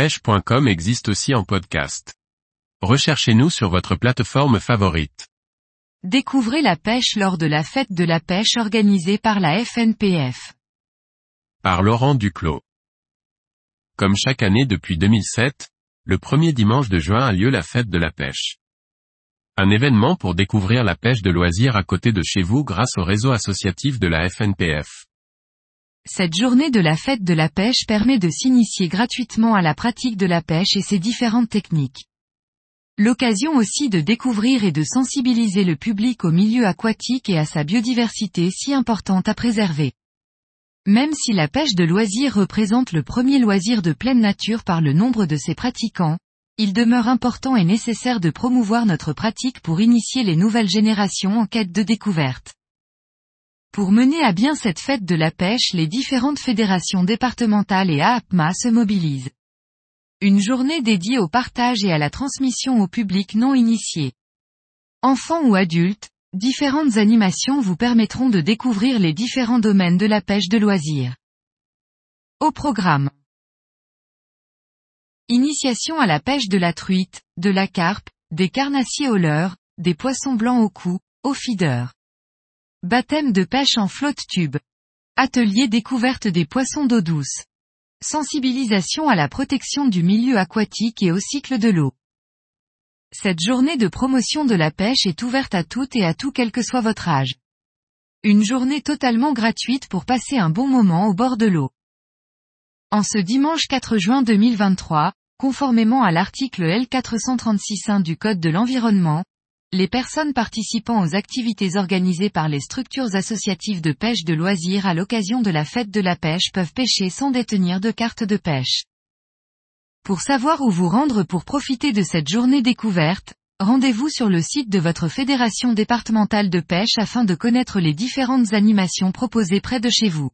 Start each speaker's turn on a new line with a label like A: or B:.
A: pêche.com existe aussi en podcast. Recherchez-nous sur votre plateforme favorite.
B: Découvrez la pêche lors de la fête de la pêche organisée par la FNPF.
A: Par Laurent Duclos. Comme chaque année depuis 2007, le premier dimanche de juin a lieu la fête de la pêche. Un événement pour découvrir la pêche de loisirs à côté de chez vous grâce au réseau associatif de la FNPF.
B: Cette journée de la fête de la pêche permet de s'initier gratuitement à la pratique de la pêche et ses différentes techniques. L'occasion aussi de découvrir et de sensibiliser le public au milieu aquatique et à sa biodiversité si importante à préserver. Même si la pêche de loisirs représente le premier loisir de pleine nature par le nombre de ses pratiquants, il demeure important et nécessaire de promouvoir notre pratique pour initier les nouvelles générations en quête de découverte. Pour mener à bien cette fête de la pêche les différentes fédérations départementales et AAPMA se mobilisent. Une journée dédiée au partage et à la transmission au public non initié. Enfants ou adultes, Différentes animations vous permettront de découvrir les différents domaines de la pêche de loisirs. Au programme. Initiation à la pêche de la truite, de la carpe, des carnassiers au leurre, des poissons blancs au cou, au feeder. Baptême de pêche en flotte tube. Atelier découverte des poissons d'eau douce. Sensibilisation à la protection du milieu aquatique et au cycle de l'eau. Cette journée de promotion de la pêche est ouverte à toutes et à tout quel que soit votre âge. Une journée totalement gratuite pour passer un bon moment au bord de l'eau. En ce dimanche 4 juin 2023, conformément à l'article L436.1 du Code de l'environnement, les personnes participant aux activités organisées par les structures associatives de pêche de loisirs à l'occasion de la fête de la pêche peuvent pêcher sans détenir de carte de pêche. Pour savoir où vous rendre pour profiter de cette journée découverte, rendez-vous sur le site de votre fédération départementale de pêche afin de connaître les différentes animations proposées près de chez vous.